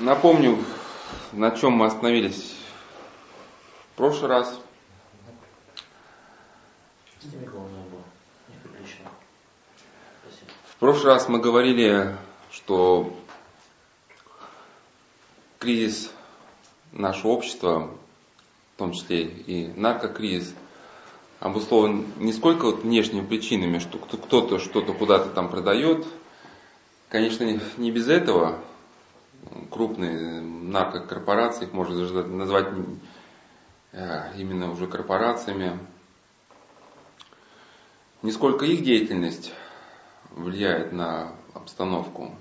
Напомню, на чем мы остановились в прошлый раз. В прошлый раз мы говорили, что кризис нашего общества, в том числе и наркокризис, обусловлен не сколько вот внешними причинами, что кто-то что-то куда-то там продает. Конечно, не без этого, крупные наркокорпорации, их можно даже назвать э, именно уже корпорациями. Не сколько их деятельность влияет на обстановку,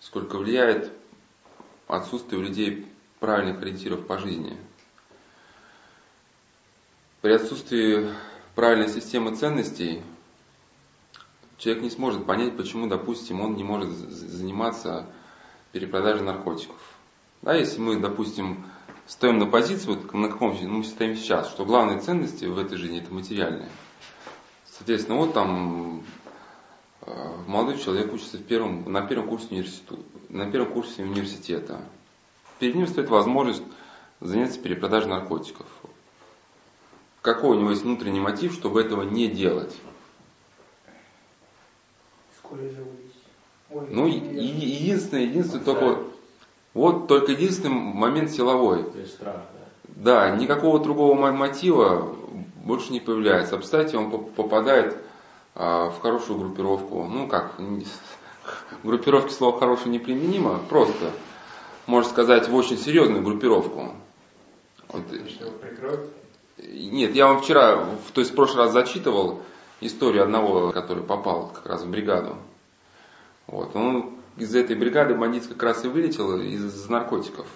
сколько влияет отсутствие у людей правильных ориентиров по жизни. При отсутствии правильной системы ценностей человек не сможет понять, почему, допустим, он не может заниматься перепродажи наркотиков. Да, если мы, допустим, стоим на позиции, вот на каком ну, мы стоим сейчас, что главные ценности в этой жизни это материальные. Соответственно, вот там э, молодой человек учится в первом, на первом курсе университета, на первом курсе университета. Перед ним стоит возможность заняться перепродажей наркотиков. Какой у него есть внутренний мотив, чтобы этого не делать? Сколько живу ну, единственное, единственное только вот только единственный момент силовой. То есть страх, да? Да, никакого другого мотива больше не появляется. А представьте, он попадает а, в хорошую группировку. Ну как, группировки слово хорошее неприменимо, просто, можно сказать, в очень серьезную группировку. Вот. Нет, я вам вчера, то есть в прошлый раз зачитывал историю одного, который попал как раз в бригаду. Вот. Он из этой бригады бандитской как раз и вылетел из наркотиков.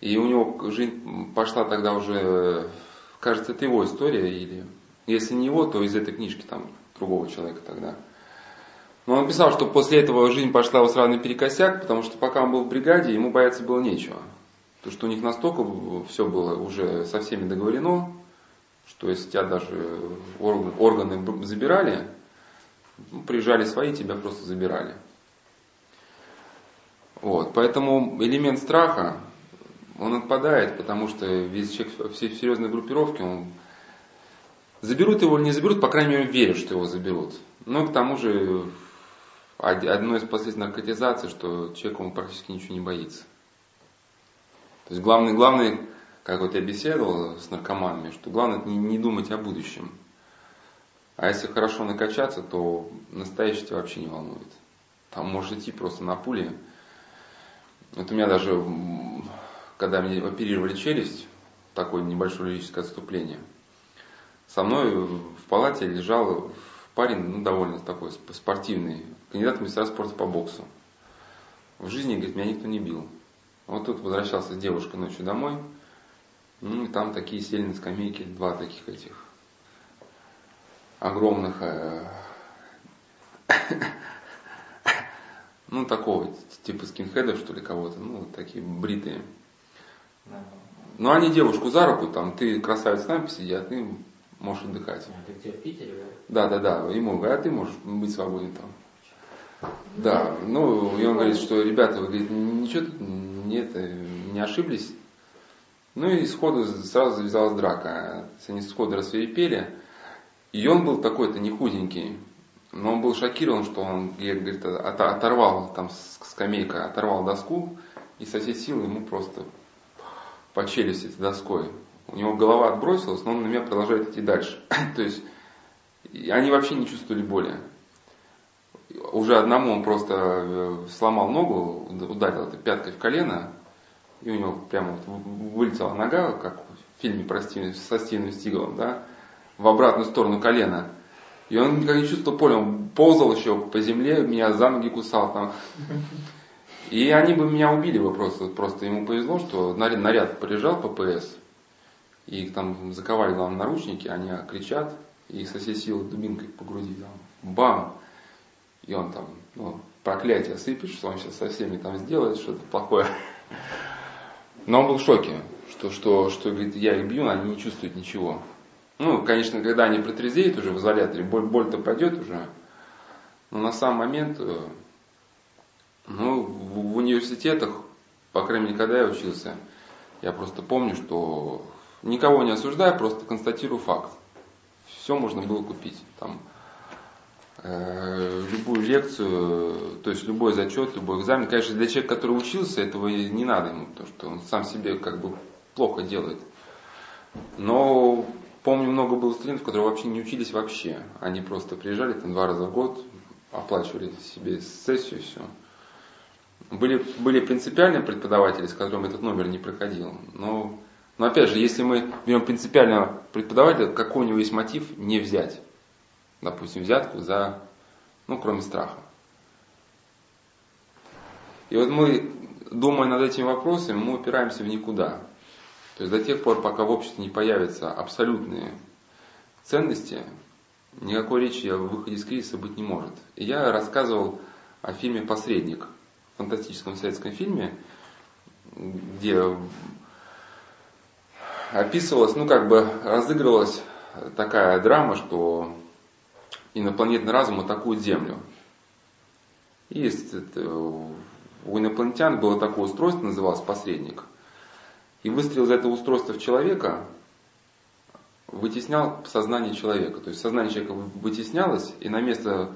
И у него жизнь пошла тогда уже, кажется, это его история, или если не его, то из этой книжки там другого человека тогда. Но он писал, что после этого жизнь пошла его сразу наперекосяк, потому что пока он был в бригаде, ему бояться было нечего. Потому что у них настолько все было уже со всеми договорено, что если тебя даже органы забирали, ну, приезжали свои, тебя просто забирали. Вот, поэтому элемент страха, он отпадает, потому что весь человек все серьезной группировки, он заберут его или не заберут, по крайней мере, верят, что его заберут. Но к тому же одно из последствий наркотизации, что человек ему практически ничего не боится. То есть главный, главный, как вот я беседовал с наркоманами, что главное не, не думать о будущем. А если хорошо накачаться, то настоящее тебя вообще не волнует. Там можешь идти просто на пуле. Вот у меня даже, когда мне оперировали челюсть, такое небольшое лирическое отступление, со мной в палате лежал парень, ну, довольно такой спортивный, кандидат в мастера спорта по боксу. В жизни, говорит, меня никто не бил. Вот тут возвращался с девушкой ночью домой, ну, и там такие сели на скамейке, два таких этих огромных, э, ну, такого, типа скинхедов, что ли, кого-то, ну, такие бритые. Ну, они девушку за руку, там, ты красавец там посиди, а ты можешь отдыхать. А ты где, в Питере, да? Да, да, да. Ему говорят, а ты можешь быть свободен там. Да, ну, и он говорит, что ребята, вы говорит, ничего тут нет, не ошиблись. Ну и сходу сразу завязалась драка. Они сходу рассверепели. И он был такой-то не худенький, но он был шокирован, что он, говорит, оторвал там скамейка, оторвал доску и со всей силы ему просто по челюсти этой доской. У него голова отбросилась, но он на меня продолжает идти дальше. То есть они вообще не чувствовали боли. Уже одному он просто э, сломал ногу, ударил это пяткой в колено, и у него прямо вот вылетела нога, как в фильме про Стивен, со Стивеном Стигалом, да, в обратную сторону колена. И он никак не чувствовал поля, он ползал еще по земле, меня за ноги кусал там. И они бы меня убили бы просто, просто ему повезло, что наряд, наряд приезжал ППС, и их там заковали, главное, наручники, они кричат, и со всей силы дубинкой по груди там, бам! И он там, ну, проклятие сыпет, что он сейчас со всеми там сделает что-то плохое. Но он был в шоке, что, что, что говорит, я их бью, они не чувствуют ничего. Ну, конечно, когда они протрезвеют уже в изоляторе, боль, боль-то пройдет уже. Но на сам момент, э, ну, в, уни, университетах, по крайней мере, когда я учился, я просто помню, что никого не осуждаю, просто констатирую факт. Все можно было купить. Там, э, любую лекцию, то есть любой зачет, любой экзамен. Конечно, для человека, который учился, этого не надо ему, потому что он сам себе как бы плохо делает. Но помню, много было студентов, которые вообще не учились вообще. Они просто приезжали там два раза в год, оплачивали себе сессию и все. Были, были принципиальные преподаватели, с которыми этот номер не проходил. Но, но опять же, если мы берем принципиального преподавателя, какой у него есть мотив не взять, допустим, взятку за, ну, кроме страха. И вот мы, думая над этими вопросами, мы упираемся в никуда. То есть до тех пор, пока в обществе не появятся абсолютные ценности, никакой речи о выходе из кризиса быть не может. И я рассказывал о фильме «Посредник», фантастическом советском фильме, где описывалась, ну как бы разыгрывалась такая драма, что инопланетный разум атакует Землю. И у инопланетян было такое устройство, называлось посредник. И выстрел из этого устройства в человека вытеснял сознание человека. То есть сознание человека вытеснялось, и на место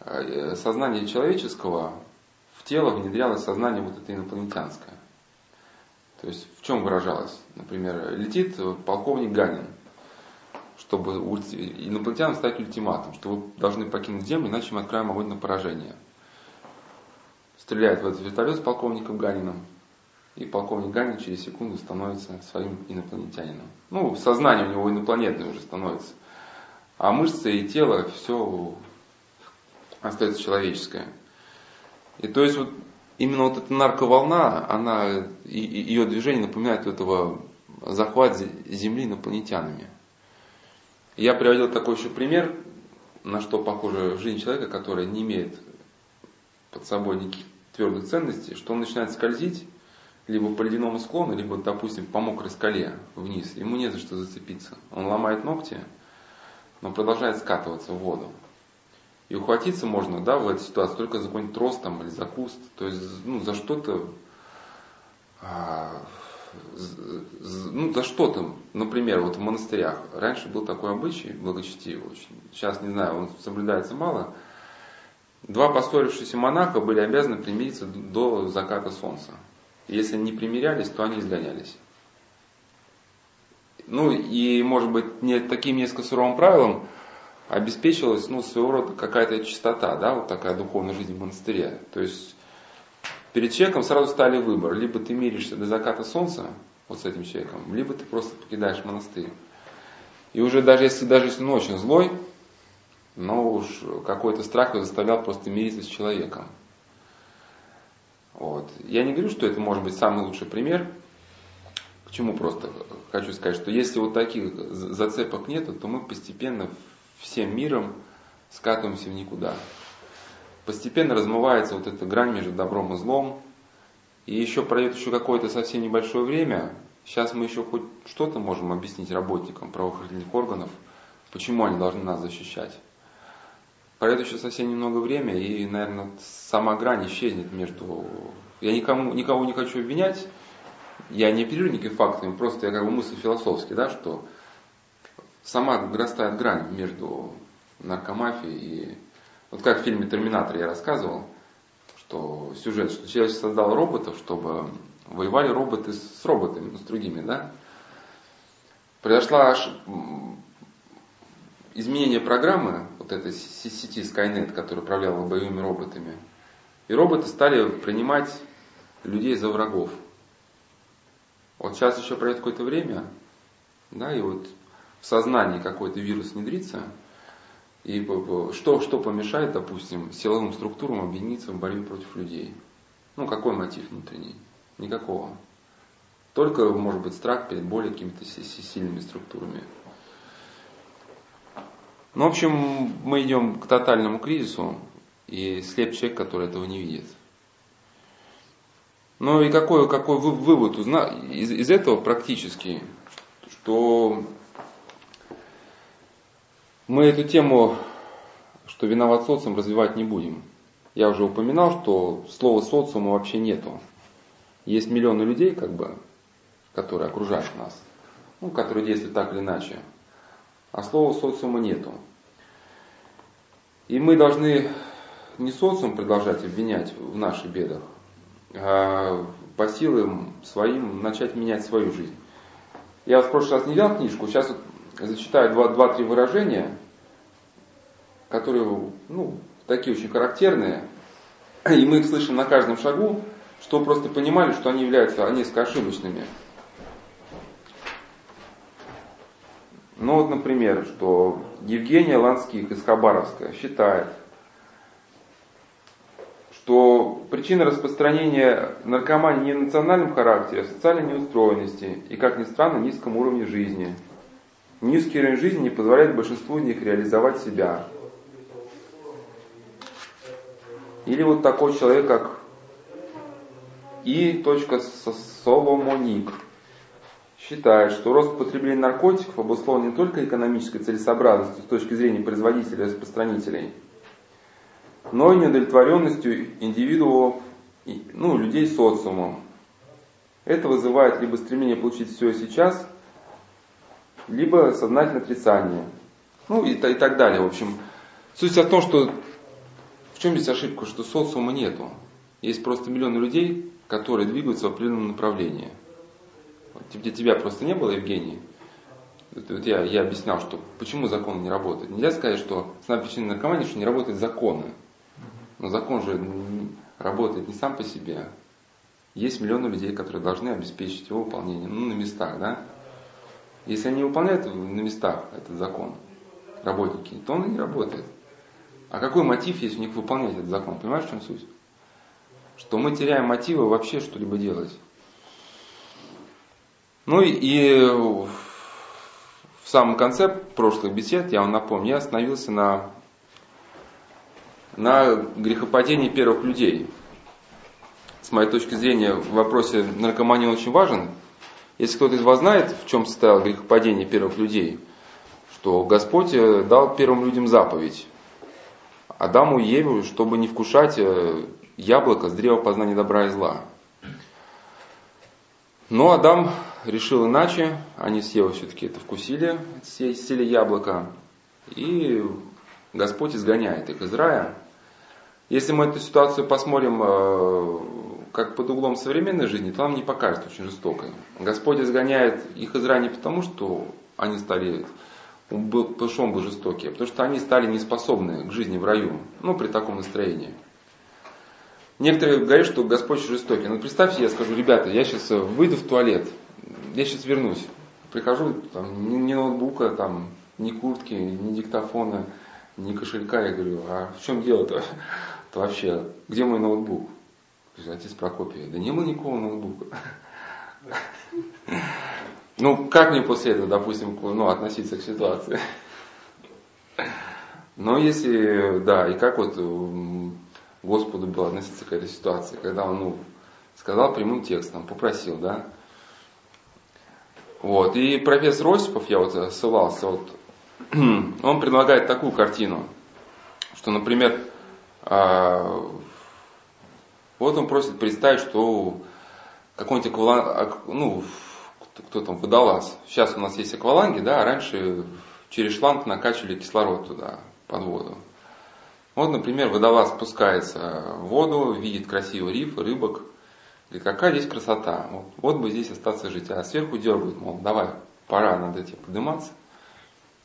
э, сознания человеческого в тело внедрялось сознание вот это инопланетянское. То есть в чем выражалось? Например, летит полковник Ганин, чтобы инопланетянам стать ультиматум, что вы должны покинуть Землю, иначе мы откроем огонь на поражение. Стреляет в этот вертолет с полковником Ганином, и полковник Ганин через секунду становится своим инопланетянином. Ну, сознание у него инопланетное уже становится. А мышцы и тело все остается человеческое. И то есть вот именно вот эта нарковолна, она, и, и ее движение напоминает этого захват Земли инопланетянами. Я приводил такой еще пример, на что похожа жизнь человека, который не имеет под собой никаких твердых ценностей, что он начинает скользить либо по ледяному склону, либо, допустим, по мокрой скале вниз. Ему не за что зацепиться. Он ломает ногти, но продолжает скатываться в воду. И ухватиться можно, да, в этой ситуации только за какой-нибудь трос там, или за куст, то есть ну, за что-то, а, ну, за что-то, например, вот в монастырях. Раньше был такой обычай, благочестивый очень. Сейчас, не знаю, он соблюдается мало. Два поссорившиеся монаха были обязаны примириться до заката солнца. Если не примирялись, то они изгонялись. Ну и, может быть, не таким несколько суровым правилом обеспечивалась, ну, своего рода какая-то чистота, да, вот такая духовная жизнь в монастыре. То есть перед человеком сразу стали выбор. Либо ты миришься до заката солнца вот с этим человеком, либо ты просто покидаешь монастырь. И уже даже если, даже если он очень злой, но уж какой-то страх его заставлял просто мириться с человеком. Вот. Я не говорю, что это может быть самый лучший пример. К чему просто хочу сказать, что если вот таких зацепок нет, то мы постепенно всем миром скатываемся в никуда. Постепенно размывается вот эта грань между добром и злом. И еще пройдет еще какое-то совсем небольшое время. Сейчас мы еще хоть что-то можем объяснить работникам правоохранительных органов, почему они должны нас защищать. Пройдет еще совсем немного время, и, наверное, сама грань исчезнет между... Я никому, никого не хочу обвинять, я не оперирую никакими фактами, просто я как бы мысль философски, да, что сама вырастает грань между наркомафией и... Вот как в фильме «Терминатор» я рассказывал, что сюжет, что человек создал роботов, чтобы воевали роботы с роботами, с другими, да. Произошла аж изменение программы, вот этой сети Skynet, которая управляла боевыми роботами. И роботы стали принимать людей за врагов. Вот сейчас еще пройдет какое-то время, да, и вот в сознании какой-то вирус внедрится, и что, что помешает, допустим, силовым структурам объединиться в борьбе против людей? Ну, какой мотив внутренний? Никакого. Только, может быть, страх перед более какими-то сильными структурами. Ну, в общем, мы идем к тотальному кризису, и слеп человек, который этого не видит. Ну и какой, какой вывод из, из этого практически, что мы эту тему, что виноват социум, развивать не будем. я уже упоминал, что слова социума вообще нету. Есть миллионы людей, как бы, которые окружают нас, ну, которые действуют так или иначе. А слова социума нету. И мы должны не социум продолжать обвинять в наших бедах, а по силам своим начать менять свою жизнь. Я в прошлый раз не взял книжку, сейчас вот зачитаю два-три выражения, которые ну, такие очень характерные, и мы их слышим на каждом шагу, что просто понимали, что они являются несколько ошибочными. Ну вот, например, что Евгения Ланских из Хабаровска считает, что причина распространения наркомании не в национальном характере, а в социальной неустроенности и, как ни странно, низком уровне жизни. Низкий уровень жизни не позволяет большинству из них реализовать себя. Или вот такой человек, как И. Соломоник – считает, что рост потребления наркотиков обусловлен не только экономической целесообразностью с точки зрения производителей и распространителей, но и неудовлетворенностью индивидуумов, ну, людей социумом. Это вызывает либо стремление получить все сейчас, либо сознательное отрицание. Ну и, и так далее. В общем, суть в том, что в чем здесь ошибка, что социума нету. Есть просто миллионы людей, которые двигаются в определенном направлении – где тебя просто не было, Евгений, вот я, я объяснял, что почему закон не работает. Нельзя сказать, что основная причина наркомании, что не работают законы. Но закон же работает не сам по себе. Есть миллионы людей, которые должны обеспечить его выполнение, ну, на местах, да. Если они выполняют на местах этот закон, работники, то он и не работает. А какой мотив есть у них выполнять этот закон? Понимаешь, в чем суть? Что мы теряем мотивы вообще что-либо делать. Ну и в самом конце прошлых бесед, я вам напомню, я остановился на, на грехопадении первых людей. С моей точки зрения, в вопросе наркомании очень важен. Если кто-то из вас знает, в чем состояло грехопадение первых людей, что Господь э, дал первым людям заповедь. Адаму и Еве, чтобы не вкушать э, яблоко с древа познания добра и зла. Но Адам решил иначе, они с Евой все-таки это вкусили, сели яблоко, и Господь изгоняет их из рая. Если мы эту ситуацию посмотрим э, как под углом современной жизни, то нам не покажется очень жестокой. Господь изгоняет их из рая не потому, что они стали, потому что он был жестокий, а потому что они стали неспособны к жизни в раю, ну, при таком настроении. Некоторые говорят, что Господь жестокий. Но представьте, я скажу, ребята, я сейчас выйду в туалет, я сейчас вернусь. Прихожу, там, ни, ни ноутбука, там, ни куртки, ни диктофона, ни кошелька. Я говорю, а в чем дело-то? То вообще, где мой ноутбук? Отец Прокопий, да не было никакого ноутбука. Ну, как мне после этого, допустим, ну, относиться к ситуации? Но если, да, и как вот Господу было относиться к этой ситуации, когда он, ну, сказал прямым текстом, попросил, да, вот. И профессор Осипов, я вот ссылался, вот, он предлагает такую картину, что, например, а, вот он просит представить, что какой-нибудь акваланг, ну, кто там, водолаз. Сейчас у нас есть акваланги, да, а раньше через шланг накачивали кислород туда, под воду. Вот, например, водолаз спускается в воду, видит красивый риф, рыбок, Говорит, какая здесь красота. Вот, вот бы здесь остаться жить. А сверху дергают, мол, давай, пора, надо тебе подниматься.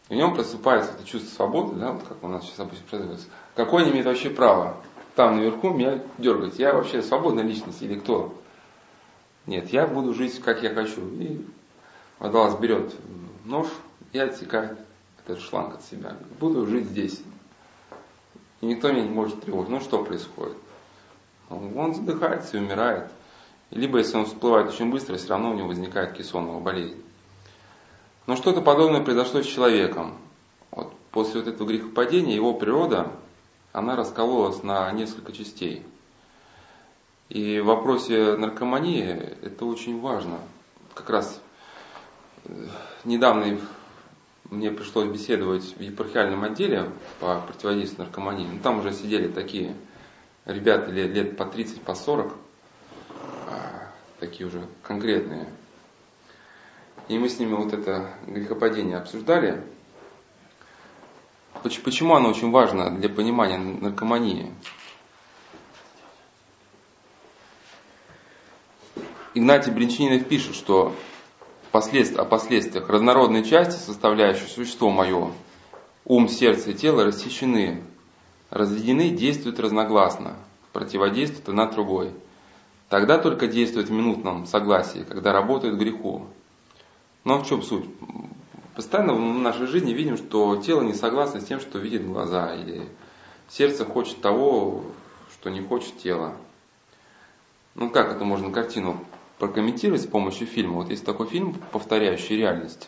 И в нем просыпается это чувство свободы, да, вот как у нас сейчас обычно производится. Какое не имеет вообще право там наверху меня дергать? Я вообще свободная личность или кто? Нет, я буду жить как я хочу. И водолаз берет нож и отсекает этот шланг от себя. Буду жить здесь. И никто меня не может тревожить. Ну что происходит? Он задыхается и умирает. Либо, если он всплывает очень быстро, все равно у него возникает кессонная болезнь. Но что-то подобное произошло с человеком. Вот после вот этого грехопадения его природа, она раскололась на несколько частей. И в вопросе наркомании это очень важно. Как раз э, недавно мне пришлось беседовать в епархиальном отделе по противодействию наркомании. Ну, там уже сидели такие ребята лет, лет по 30, по 40, а, такие уже конкретные. И мы с ними вот это грехопадение обсуждали. Почему оно очень важно для понимания наркомании? Игнатий Бринчанинов пишет, что о последствиях разнородной части, составляющей существо мое, ум, сердце и тело рассечены, разведены, действуют разногласно, противодействуют одна другой. Тогда только действует в минутном согласии, когда работают греху. Но в чем суть? Постоянно в нашей жизни видим, что тело не согласно с тем, что видит глаза, или сердце хочет того, что не хочет тело. Ну как это можно картину прокомментировать с помощью фильма? Вот есть такой фильм, повторяющий реальность.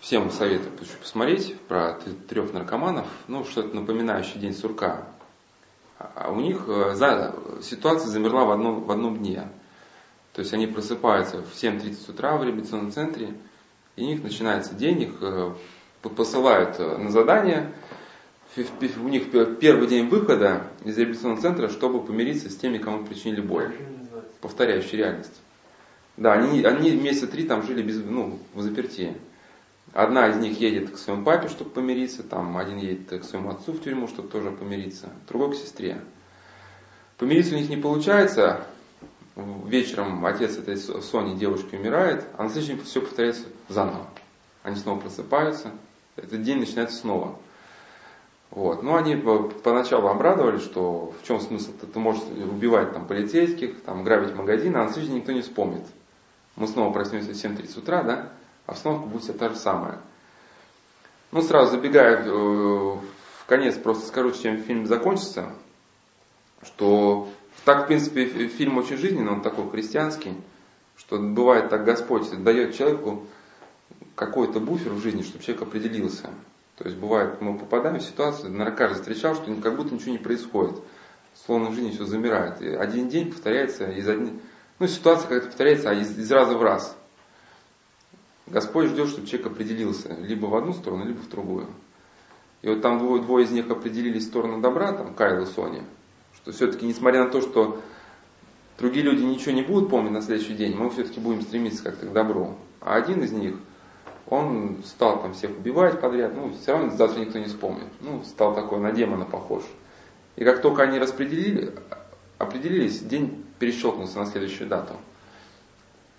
Всем советую посмотреть про трех наркоманов, ну что-то напоминающее день сурка. А у них э, за, ситуация замерла в одном, в одном дне. То есть они просыпаются в 7.30 утра в реабилитационном центре, и у них начинается день, их э, посылают э, на задание, у них первый день выхода из реабилитационного центра, чтобы помириться с теми, кому причинили боль. Повторяющая реальность. Да, они, они месяца три там жили без, ну, в заперти. Одна из них едет к своему папе, чтобы помириться, там один едет к своему отцу в тюрьму, чтобы тоже помириться, другой к сестре. Помириться у них не получается, вечером отец этой Сони, девушки, умирает, а на следующий день все повторяется заново. Они снова просыпаются, этот день начинается снова. Вот. Ну, они поначалу обрадовались, что в чем смысл? Ты, можешь убивать там, полицейских, там, грабить магазины, а на следующий день никто не вспомнит. Мы снова проснемся в 7.30 утра, да? обстановка будет вся та же самая. Ну, сразу забегая э, в конец, просто скажу, чем фильм закончится, что так, в принципе, фильм очень жизненный, он такой христианский, что бывает так Господь дает человеку какой-то буфер в жизни, чтобы человек определился. То есть бывает, мы попадаем в ситуацию, наверное, каждый встречал, что как будто ничего не происходит. Словно в жизни все замирает. И один день повторяется из одни... Ну, ситуация как-то повторяется а из, из раза в раз. Господь ждет, чтобы человек определился либо в одну сторону, либо в другую. И вот там двое, двое из них определились в сторону добра, там Кайл и Соня, что все-таки, несмотря на то, что другие люди ничего не будут помнить на следующий день, мы все-таки будем стремиться как-то к добру. А один из них, он стал там всех убивать подряд, ну, все равно завтра никто не вспомнит. Ну, стал такой на демона похож. И как только они распределили, определились, день перещелкнулся на следующую дату.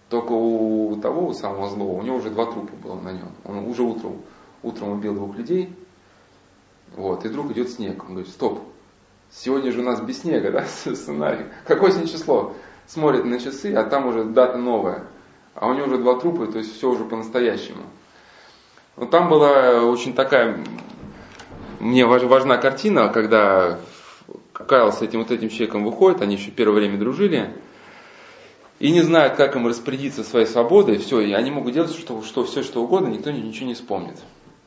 Только у того, у самого злого, у него уже два трупа было на нем. Он уже утром, утром убил двух людей. Вот, и вдруг идет снег. Он говорит, стоп, сегодня же у нас без снега, да, сценарий. Какое сегодня число? Смотрит на часы, а там уже дата новая. А у него уже два трупа, то есть все уже по-настоящему. Но там была очень такая, мне важна картина, когда Кайл с этим вот этим человеком выходит, они еще первое время дружили, и не знают, как им распорядиться своей свободой, все, и они могут делать что, что, все, что угодно, никто ничего не вспомнит.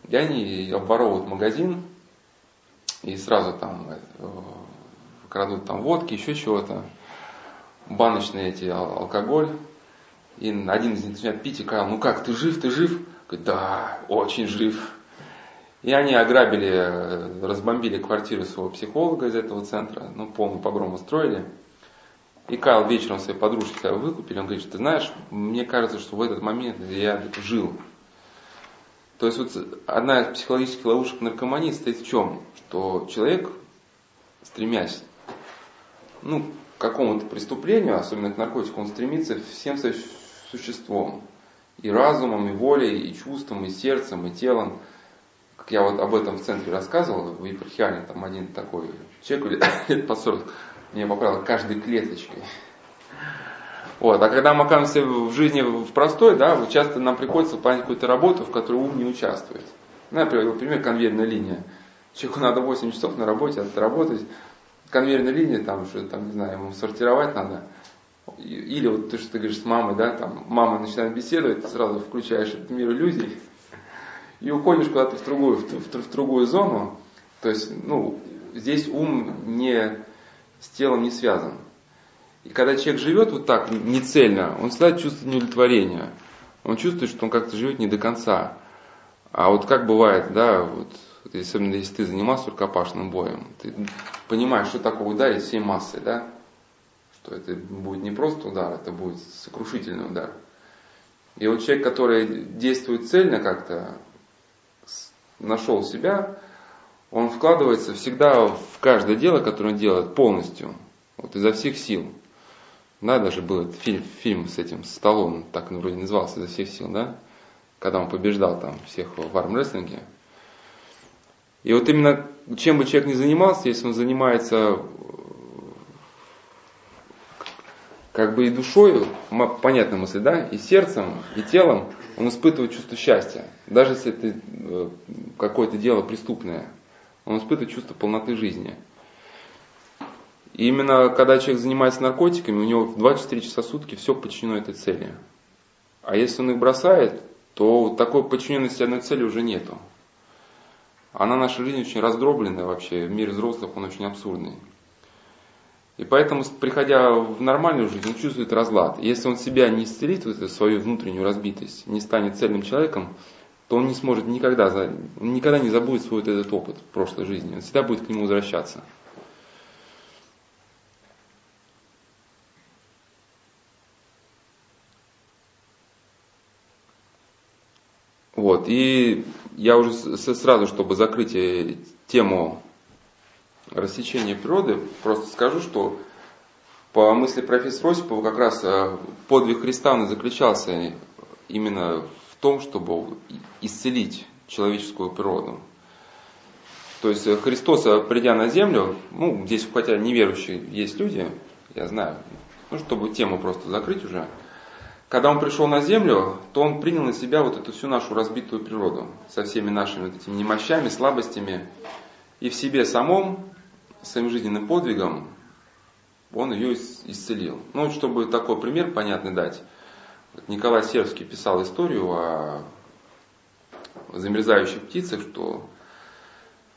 И они обворовывают магазин, и сразу там э, крадут там водки, еще чего-то, баночные эти алкоголь. И один из них начинает пить и сказал, ну как, ты жив, ты жив? Говорит, да, очень жив. И они ограбили, э, разбомбили квартиру своего психолога из этого центра, ну, полный погром устроили. И Кайл вечером своей подружке, когда выкупили, он говорит, ты знаешь, мне кажется, что в этот момент я жил. То есть вот одна из психологических ловушек наркомании стоит в чем? Что человек, стремясь ну, к какому-то преступлению, особенно к наркотику, он стремится всем своим существом. И разумом, и волей, и чувством, и сердцем, и телом. Я вот об этом в центре рассказывал, в епархиале, там один такой человек лет по 40 меня поправил каждой клеточкой. Вот. А когда мы оказываемся в жизни в простой, да, часто нам приходится выполнять какую-то работу, в которой ум не участвует. Ну, например, например, конвейерная линия. Человеку надо 8 часов на работе отработать. Конвейерная линия, там, что там, не знаю, ему сортировать надо. Или вот то, что ты говоришь с мамой, да, там мама начинает беседовать, ты сразу включаешь этот мир иллюзий и уходишь куда-то в другую, в, в, в другую зону. То есть, ну, здесь ум не с телом не связан. И когда человек живет вот так, не цельно, он всегда чувствует неудовлетворение. Он чувствует, что он как-то живет не до конца. А вот как бывает, да, вот особенно если ты занимался рукопашным боем, ты понимаешь, что такое ударить всей массой, да? Что это будет не просто удар, это будет сокрушительный удар. И вот человек, который действует цельно как-то, нашел себя, он вкладывается всегда в каждое дело, которое он делает полностью, вот изо всех сил. Да, даже был этот фильм, фильм с этим Сталлоне, так он вроде назывался, изо всех сил, да? Когда он побеждал там всех в армрестлинге. И вот именно чем бы человек ни занимался, если он занимается как бы и душой, понятная мысль, да, и сердцем, и телом, он испытывает чувство счастья. Даже если это какое-то дело преступное, он испытывает чувство полноты жизни. И именно когда человек занимается наркотиками, у него в 24 часа в сутки все подчинено этой цели. А если он их бросает, то такой подчиненности одной цели уже нету. Она наша жизнь очень раздробленная вообще, в мире взрослых он очень абсурдный. И поэтому, приходя в нормальную жизнь, он чувствует разлад. Если он себя не исцелит, вот эту свою внутреннюю разбитость, не станет цельным человеком, то он не сможет никогда, он никогда не забудет свой вот этот опыт прошлой жизни. Он всегда будет к нему возвращаться. Вот, и я уже сразу, чтобы закрыть э, тему рассечения природы, просто скажу, что по мысли профессора Осипова как раз э, подвиг Христа заключался именно в том, чтобы исцелить человеческую природу. То есть э, Христос, придя на землю, ну, здесь хотя неверующие есть люди, я знаю, ну, чтобы тему просто закрыть уже – когда он пришел на землю, то он принял на себя вот эту всю нашу разбитую природу со всеми нашими вот этими немощами, слабостями. И в себе самом, своим жизненным подвигом, он ее исцелил. Ну, чтобы такой пример понятный дать, Николай Сербский писал историю о замерзающих птицах, что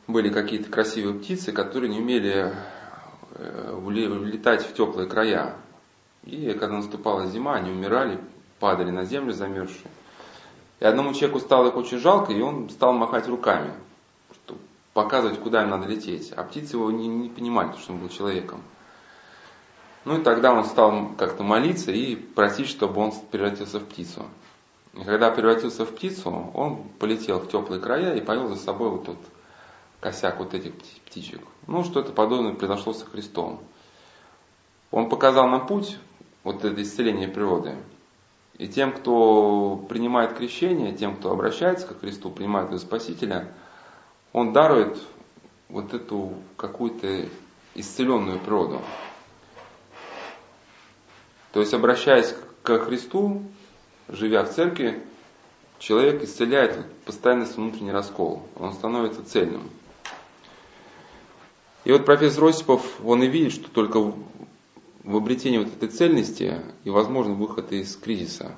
были какие-то красивые птицы, которые не умели э, летать в теплые края. И когда наступала зима, они умирали, падали на землю замерзшие. И одному человеку стало их очень жалко, и он стал махать руками, показывать, куда им надо лететь. А птицы его не, не понимали, что он был человеком. Ну и тогда он стал как-то молиться и просить, чтобы он превратился в птицу. И когда превратился в птицу, он полетел в теплые края и повел за собой вот тот косяк вот этих птичек. Ну, что-то подобное произошло со Христом. Он показал нам путь, вот это исцеление природы. И тем, кто принимает крещение, тем, кто обращается к Христу, принимает его Спасителя, он дарует вот эту какую-то исцеленную природу. То есть, обращаясь к Христу, живя в церкви, человек исцеляет постоянно внутренний раскол. Он становится цельным. И вот профессор Осипов, он и видит, что только в обретении вот этой цельности и возможен выход из кризиса.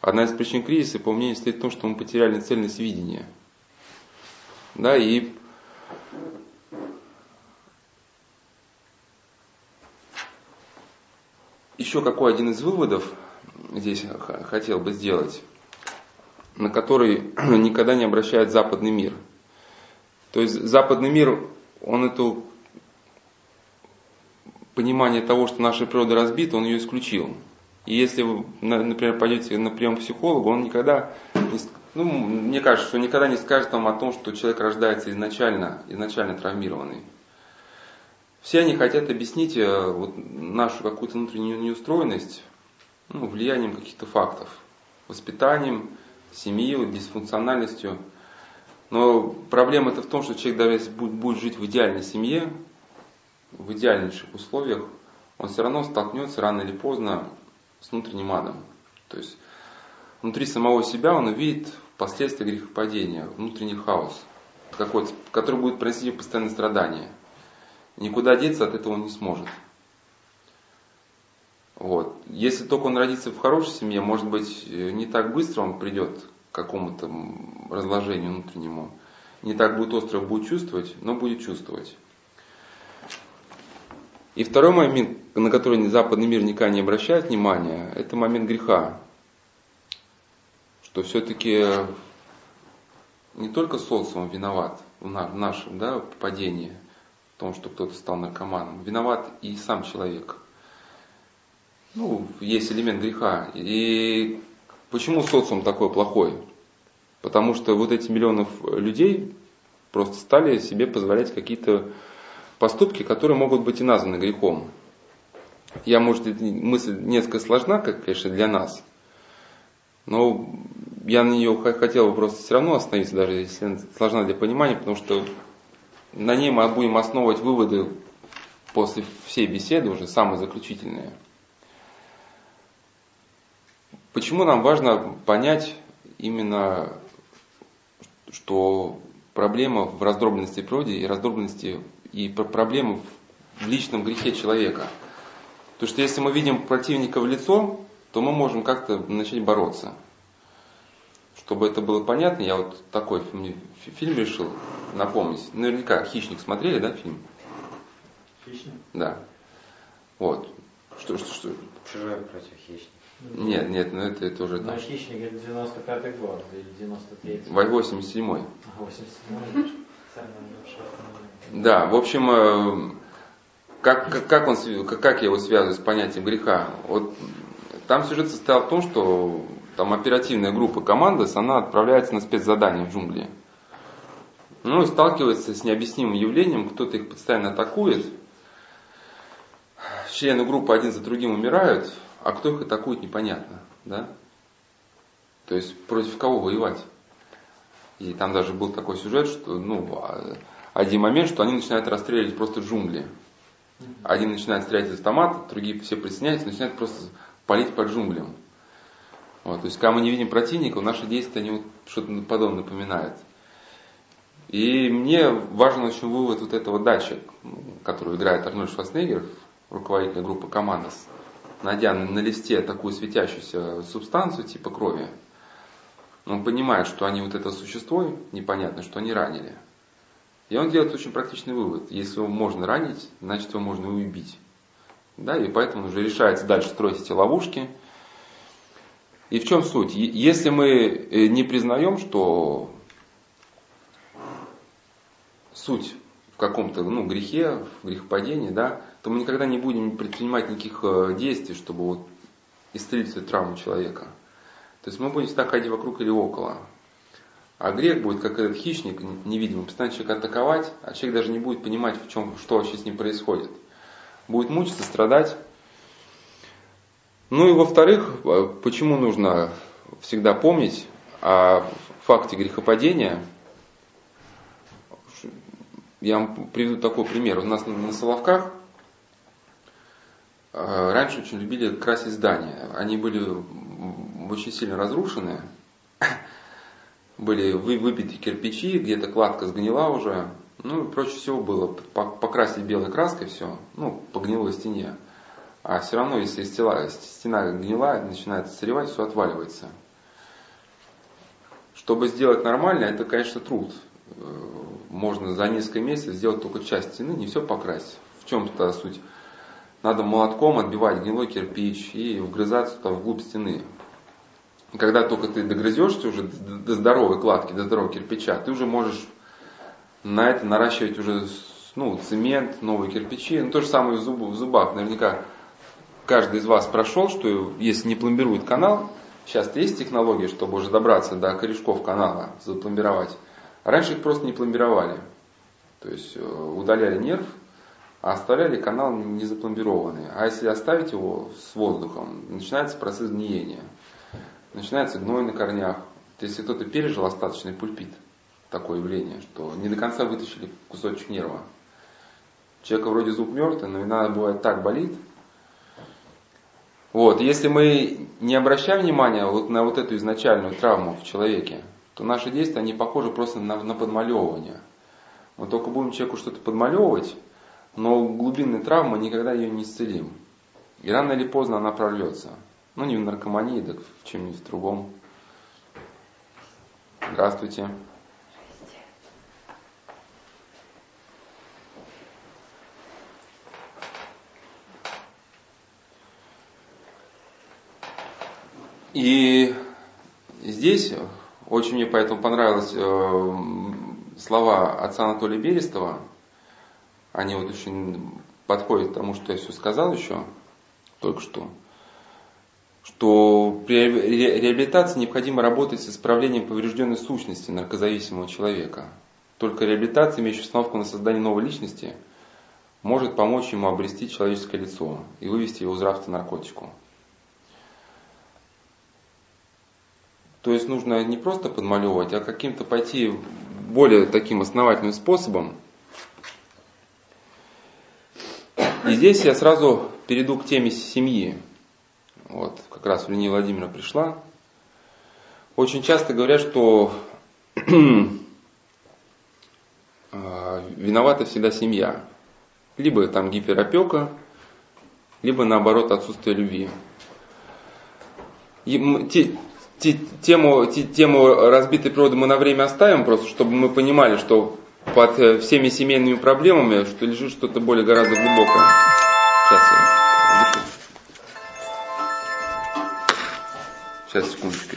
Одна из причин кризиса, по мнению, стоит в том, что мы потеряли цельность видения. Да, и еще какой один из выводов здесь хотел бы сделать, на который никогда не обращает западный мир. То есть западный мир, он эту понимание того, что наша природа разбита, он ее исключил. И если вы, например, пойдете на прием к психологу, он никогда, ну, мне кажется, что никогда не скажет вам о том, что человек рождается изначально, изначально травмированный. Все они хотят объяснить э, вот нашу какую-то внутреннюю неустроенность ну, влиянием каких-то фактов, воспитанием, семьей, дисфункциональностью. Но проблема это в том, что человек даже если будет, будет жить в идеальной семье, в идеальнейших условиях, он все равно столкнется рано или поздно с внутренним адом. То есть внутри самого себя он увидит последствия грехопадения, внутренний хаос, какой-то, который будет приносить постоянное страдание. Никуда деться от этого он не сможет. Вот. Если только он родится в хорошей семье, может быть, не так быстро он придет к какому-то разложению внутреннему. Не так будет остро будет чувствовать, но будет чувствовать. И второй момент, на который западный мир никогда не обращает внимания, это момент греха. Что все-таки не только социум виноват в нашем да, падении, в том, что кто-то стал наркоманом, виноват и сам человек. Ну, есть элемент греха. И почему социум такой плохой? Потому что вот эти миллионов людей просто стали себе позволять какие-то поступки, которые могут быть и названы грехом. Я, может, мысль несколько сложна, как, конечно, для нас, но я на нее хотел бы просто все равно остановиться, даже если она сложна для понимания, потому что на ней мы будем основывать выводы после всей беседы, уже самые заключительные. Почему нам важно понять именно, что проблема в раздробленности природы и раздробленности и проблема в личном грехе человека – Потому что если мы видим противника в лицо, то мы можем как-то начать бороться. Чтобы это было понятно, я вот такой фильм решил напомнить. Наверняка «Хищник» смотрели, да, фильм? «Хищник»? Да. Вот. Что, что, что? Чужой против хищника. Нет, нет, ну это, это уже... Но там... хищник это 95-й год или 93-й. 87-й. 87-й. Да, в общем, э, как, как, как, он, как я его связываю с понятием греха? Вот там сюжет состоял в том, что там оперативная группа команды, она отправляется на спецзадание в джунгли. Ну и сталкивается с необъяснимым явлением, кто-то их постоянно атакует, члены группы один за другим умирают, а кто их атакует, непонятно. Да? То есть против кого воевать? И там даже был такой сюжет, что ну, а, один момент, что они начинают расстреливать просто джунгли. Один начинает стрелять из автомата, другие все присоединяются, начинают просто палить по джунглям. Вот, то есть, когда мы не видим противника, наши действия они вот что-то подобное напоминают. И мне важен очень вывод вот этого датчик, который играет Арнольд Шварценеггер, руководитель группы Командос, найдя на листе такую светящуюся субстанцию типа крови. Он понимает, что они вот это существо непонятно, что они ранили. И он делает очень практичный вывод. Если его можно ранить, значит его можно и убить. Да, и поэтому он уже решается дальше строить эти ловушки. И в чем суть? Если мы э, не признаем, что суть в каком-то ну, грехе, в грехопадении, да, то мы никогда не будем предпринимать никаких э, действий, чтобы вот исцелить эту травму человека. То есть мы будем всегда ходить вокруг или около. А грех будет, как этот хищник невидимый, постоянно человека атаковать, а человек даже не будет понимать, в чем, что вообще с ним происходит. Будет мучиться, страдать. Ну и во-вторых, э, почему нужно всегда помнить о факте грехопадения. Я вам приведу такой пример. У нас на Соловках э, раньше очень любили красить здания. Они были очень сильно разрушены были выбиты кирпичи, где-то кладка сгнила уже, ну и проще всего было покрасить белой краской все, ну, по гнилой стене. А все равно, если стена, стена гнилая, начинает сыревать, все отваливается. Чтобы сделать нормально, это, конечно, труд. Э, можно за несколько месяцев сделать только часть стены, не все покрасить. В чем то суть? Надо молотком отбивать гнилой кирпич и вгрызаться туда вглубь стены когда только ты догрызешься уже до здоровой кладки, до здорового кирпича, ты уже можешь на это наращивать уже ну, цемент, новые кирпичи. Ну, то же самое в, зуб, в зубах. Наверняка каждый из вас прошел, что если не пломбирует канал, сейчас есть технология, чтобы уже добраться до корешков канала, запломбировать. Раньше их просто не пломбировали. То есть э, удаляли нерв, а оставляли канал не запломбированный. А если оставить его с воздухом, начинается процесс гниения начинается гной на корнях. Если кто-то пережил остаточный пульпит, такое явление, что не до конца вытащили кусочек нерва. Человека вроде зуб мертвый, но иногда бывает так болит. Вот, если мы не обращаем внимания вот на вот эту изначальную травму в человеке, то наши действия, они похожи просто на, на подмалевывание. Мы только будем человеку что-то подмалевывать, но глубинной травмы никогда ее не исцелим. И рано или поздно она прорвется. Ну, не в наркомании, так в чем-нибудь другом. Здравствуйте. И здесь очень мне поэтому понравилось э, слова отца Анатолия Берестова. Они вот очень подходят к тому, что я все сказал еще только что. Что при реабилитации необходимо работать с исправлением поврежденной сущности наркозависимого человека. Только реабилитация, имеющая установку на создание новой личности, может помочь ему обрести человеческое лицо и вывести его из рабства наркотику. То есть нужно не просто подмалевывать, а каким-то пойти более таким основательным способом. И здесь я сразу перейду к теме семьи. Вот, как раз Ления Владимира пришла. Очень часто говорят, что виновата всегда семья. Либо там гиперопека, либо наоборот отсутствие любви. Тему, тему разбитой природы мы на время оставим, просто чтобы мы понимали, что под э, всеми семейными проблемами что лежит что-то более гораздо глубокое. Сейчас я. Сейчас, секундочку.